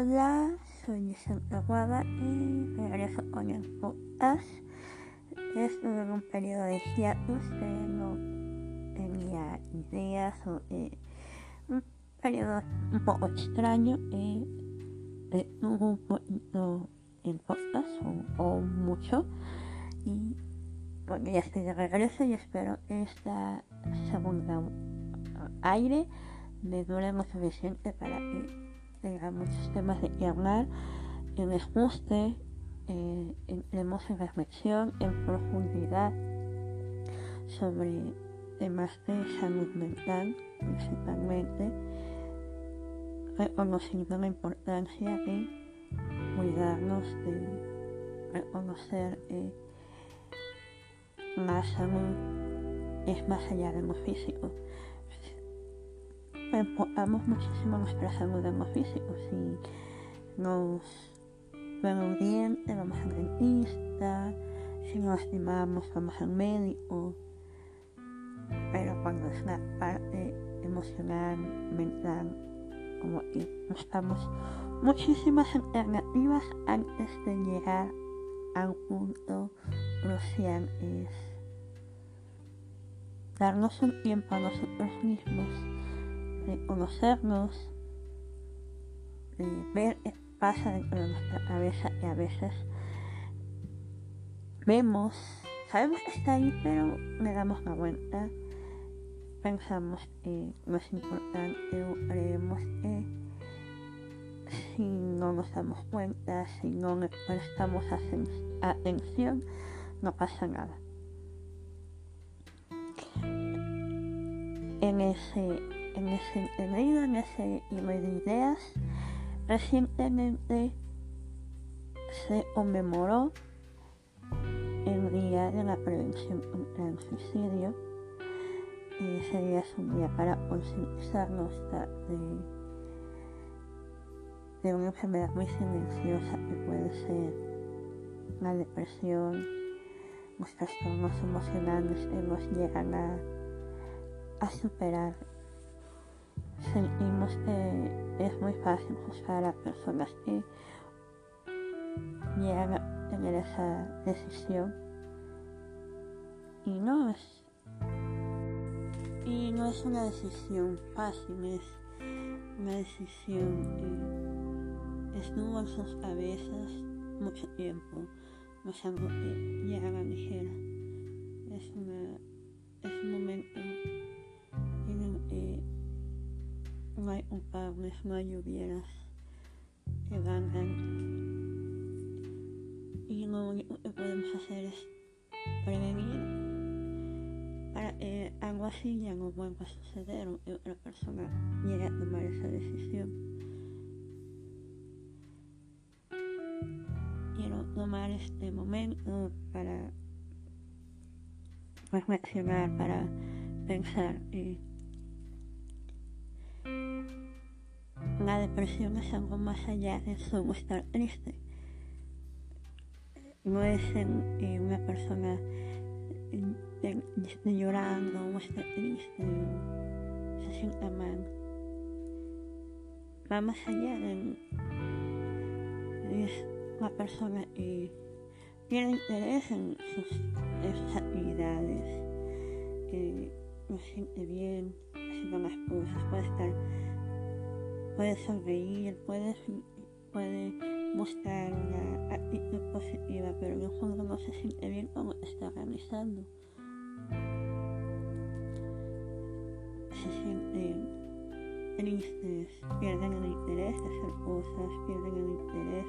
Hola, soy Vicente Guada y regreso con el podcast. Estuve en un periodo de hiatus no tenía ideas o eh, un periodo un poco extraño y estuve un poquito en podcast o, o mucho y bueno, ya estoy de regreso y espero que esta segunda aire me dure lo suficiente para que tenga muchos temas de que hablar, que les guste, eh, en reflexión, en profundidad sobre temas de salud mental, principalmente, reconociendo la importancia de cuidarnos, de reconocer que la salud es más allá de lo físico enfocamos muchísimo nuestra salud físico. Si nos vemos bien, vamos al dentista, si nos lastimamos, vamos al médico. Pero cuando es la parte emocional, mental, como que buscamos muchísimas alternativas antes de llegar a un punto crucial es darnos un tiempo a nosotros mismos de conocernos, de ver qué pasa dentro de nuestra cabeza y a veces vemos, sabemos que está ahí, pero le damos la vuelta, pensamos que no es importante o creemos que si no nos damos cuenta, si no le prestamos atención, no pasa nada. En ese en ese hilo de ideas, recientemente se conmemoró el Día de la Prevención contra el Suicidio. Y ese día es un día para concientizarnos de, de una enfermedad muy silenciosa que puede ser la depresión, los trastornos emocionales que nos llegan a superar sentimos que es muy fácil juzgar a personas que llegan a tener esa decisión. Y no es y no es una decisión fácil es una decisión que estuvo en sus cabezas mucho tiempo. No es algo que llega a ligera es una es un momento no hay hubieras que valgan. Y lo único que podemos hacer es prevenir para algo así ya no vuelva a suceder o otra persona llegue a tomar esa decisión. Quiero tomar este momento para reflexionar, para pensar y La depresión es algo más allá de solo estar triste. No es en, una persona llorando o esté triste se sienta mal. Va más allá de, es una persona que tiene interés en sus, actividades, que no siente bien haciendo las cosas, puede estar puede sonreír, puede, puede mostrar una actitud positiva, pero el fondo no se siente bien como está realizando. Se sienten tristes, pierden el interés de hacer cosas, pierden el interés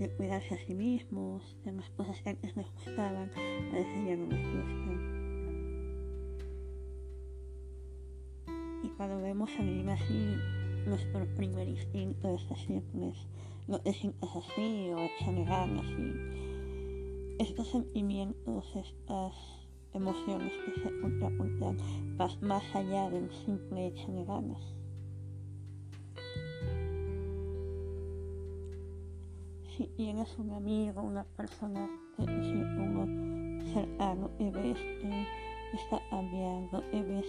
de, de cuidarse a sí mismos, de las cosas que antes les gustaban, a veces ya no les gustan. Cuando vemos a alguien así, nuestro primer instinto es decirles, no te sientas así o ganas y estos sentimientos, estas emociones que se contrapuntan van más allá del simple ganas. Si tienes un amigo, una persona que te cercano y ves está cambiando, y ves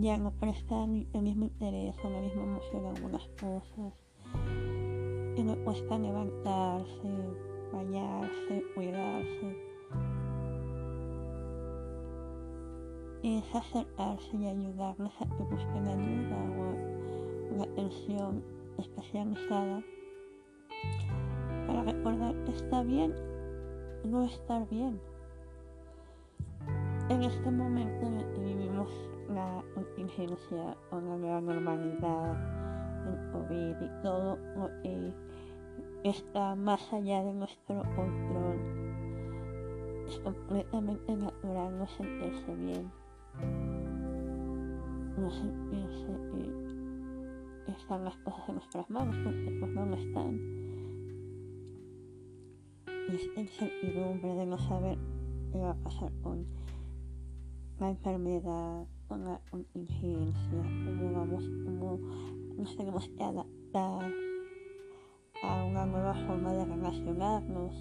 ya no prestan el mismo interés o la misma emoción a algunas cosas. Y me cuesta levantarse, bañarse, cuidarse. Es acercarse y ayudarles a que busquen ayuda o una atención especializada para recordar que está bien no estar bien. En este momento vivimos la contingencia o la nueva normalidad, el COVID y todo lo que está más allá de nuestro control, es completamente natural no sentirse bien, no sentirse que están las cosas en nuestras manos porque pues no lo están esta incertidumbre de no saber qué va a pasar con la enfermedad, la contingencia, cómo vamos, cómo nos tenemos que adaptar a una nueva forma de relacionarnos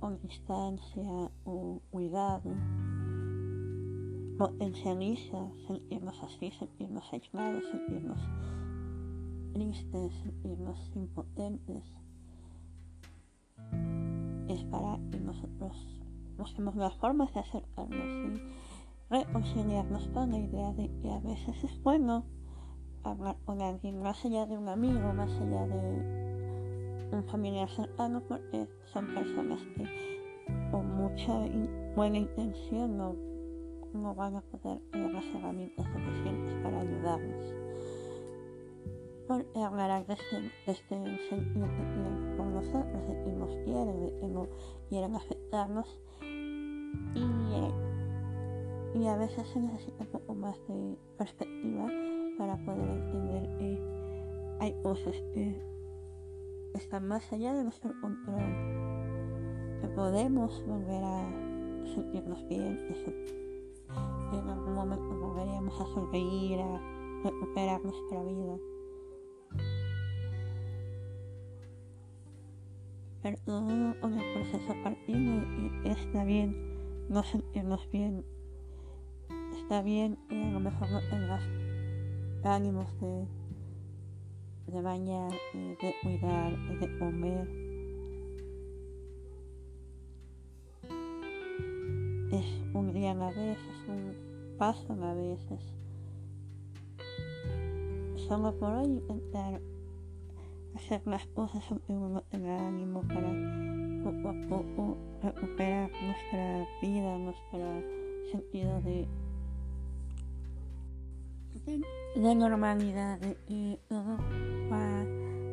con distancia o cuidado, potencializa sentirnos así, sentirnos aislados, sentirnos tristes, sentirnos impotentes. Es para que nosotros busquemos las formas de acercarnos y reconciliarnos con la idea de que a veces es bueno hablar con alguien más allá de un amigo, más allá de un familiar cercano, porque son personas que con mucha buena intención no, no van a poder tener las herramientas suficientes para ayudarnos por hablar desde, desde un sentido que tienen con nosotros, de que nos quieren, quieren afectarnos. Y, eh, y a veces se necesita un poco más de perspectiva para poder entender que hay cosas que están más allá de nuestro control, que podemos volver a sentirnos bien, que en algún momento volveríamos a sonreír, a recuperar nuestra vida. pero todo con el proceso partido y está bien no sentirnos bien. Está bien y a lo mejor no tengas ánimos de, de bañar, de cuidar, de comer. Es un día a la vez, es un paso a la vez. Solo por hoy intentar hacer las cosas aunque uno tenga ánimo para poco a poco recuperar nuestra vida, nuestro sentido de, de, normalidad, de que todo va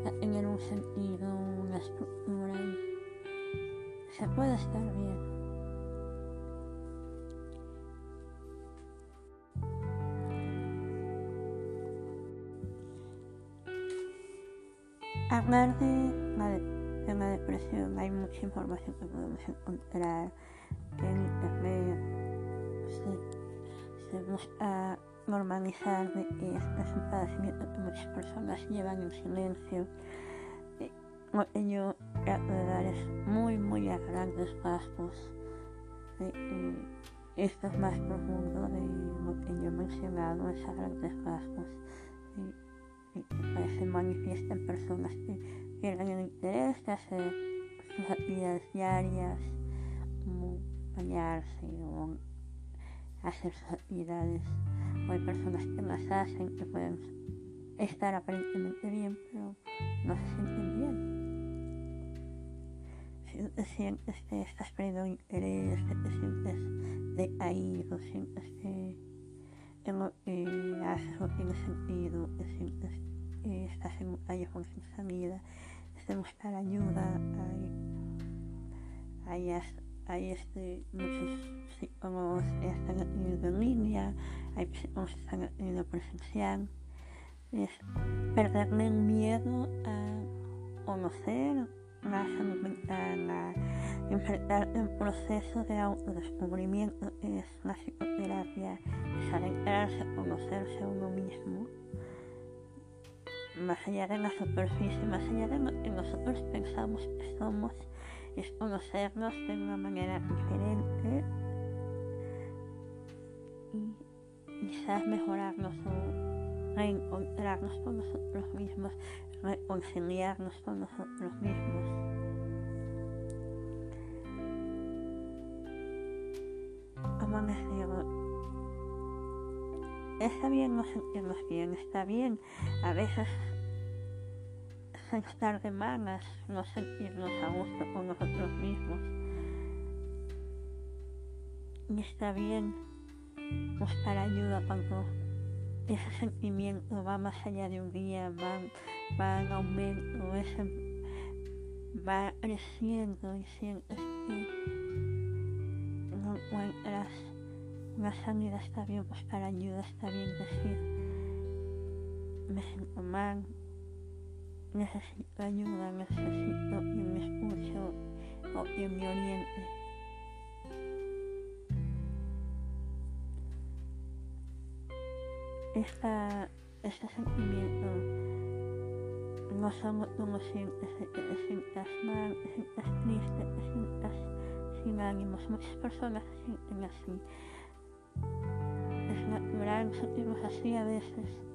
a tener un sentido, una estructura y se puede estar bien. hablar de la, depresión, hay mucha información que podemos encontrar en internet. Se, busca normalizar de que es un padecimiento que muchas personas llevan en silencio. Yo trato de dar es muy, muy a grandes rasgos. esto es más profundo de lo yo he mencionado, es a grandes rasgos se manifiesta en personas que pierden el interés de hacer sus actividades diarias, como bañarse hacer sus actividades. Hay personas que las hacen, que pueden estar aparentemente bien, pero no se sienten bien. Si te sientes que estás perdiendo interés, que te sientes decaído, sientes que en lo que tiene sentido, te sientes que estás en un callejón sin salida, de buscar ayuda, hay, hay, hay este, muchos psicólogos están en línea, hay psicólogos que están atendiendo presencial, es perderle el miedo a conocer la a enfrentar el proceso de autodescubrimiento es la psicoterapia, es adentrarse a conocerse a uno mismo, más allá de la superficie, más allá de lo que nosotros pensamos que somos, es conocernos de una manera diferente y quizás mejorarnos o reencontrarnos con nosotros mismos, reconciliarnos con nosotros mismos. Como digo, está bien no sentirnos bien, está bien a veces estar de malas, no sentirnos a gusto con nosotros mismos. Y está bien buscar ayuda cuando ese sentimiento va más allá de un día, va, va en aumento, va creciendo y sientes que no encuentras una salida, está bien buscar ayuda, está bien decir, me siento mal, necesito ayuda, necesito que me escuche o que me oriente. Esta, este sentimiento no tú lo sientes, te sientas mal, te sientas triste, te sientas sin ánimos. Muchas personas se sienten así. Es natural sentirnos así a veces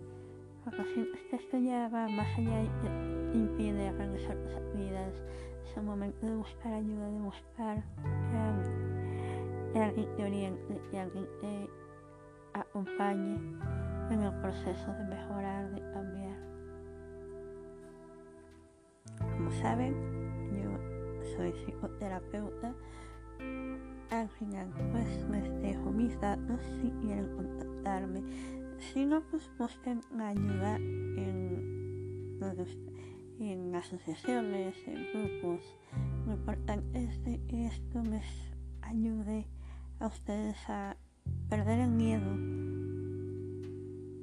que esto ya va más allá y impide realizar tus actividades. Es el momento de buscar ayuda, de buscar que alguien te oriente, que alguien te acompañe en el proceso de mejorar, de cambiar. Como saben, yo soy psicoterapeuta. Al final, pues les dejo mis datos si quieren contactarme si no, pues busquen ayuda en, en asociaciones, en grupos. Lo importante es que esto les ayude a ustedes a perder el miedo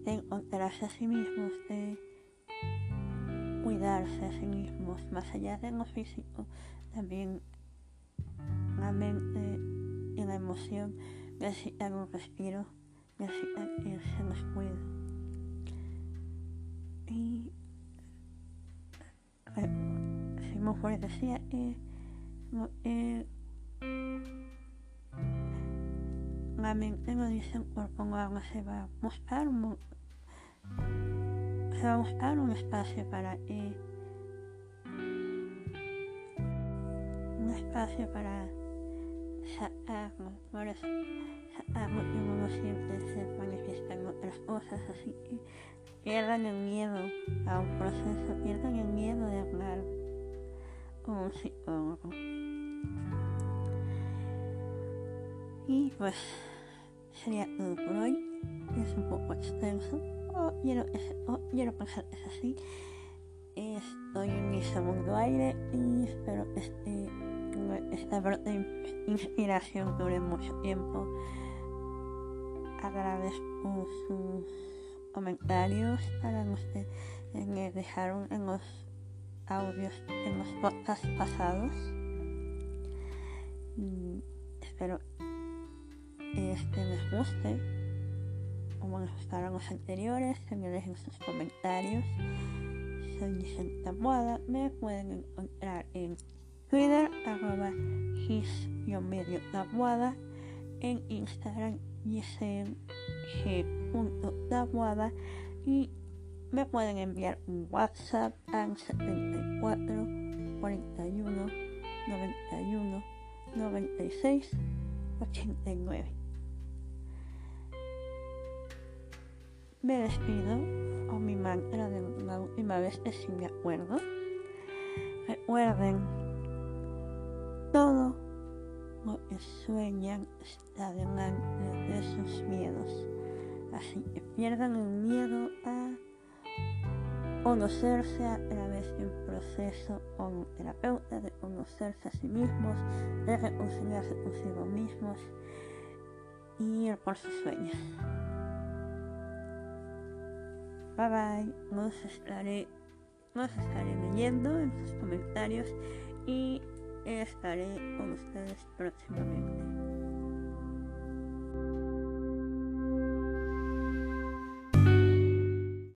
de encontrarse a sí mismos, de cuidarse a sí mismos, más allá de lo físico, también la mente y la emoción necesitan un respiro necesitan que se nos cuide. Y si me decía que eh, la mente no dice el cuerpo no se va a buscar un, se va a buscar un espacio para que un espacio para sacarlo por eso sacarlo y uno siempre se manifiesta en otras cosas así que pierdan el miedo a un proceso pierdan el miedo de hablar con un psicólogo y pues sería todo por hoy. Es un poco extenso. O quiero, o quiero pensar que es así. Estoy en mi segundo aire y espero que esté esta inspiración dure mucho tiempo. Agradezco sus comentarios para que me dejaron en los audios, en los podcasts pasados. Y espero que este les guste, como les gustaron los anteriores, que me dejen sus comentarios. Soy Vicente Moda, me pueden encontrar en Twitter, arroba his-medio tabuada, en Instagram giselle.tabuada y me pueden enviar un WhatsApp al 74 41 91 96 89. Me despido con mi mantra de la última vez que si me acuerdo. Recuerden todo lo que sueñan está delante de sus miedos. Así que pierdan el miedo a conocerse a través de un proceso con un terapeuta, de conocerse a sí mismos, de reconciliarse consigo mismos y ir por sus sueños. Bye bye, nos estaré, nos estaré leyendo en sus comentarios y estaré con ustedes próximamente.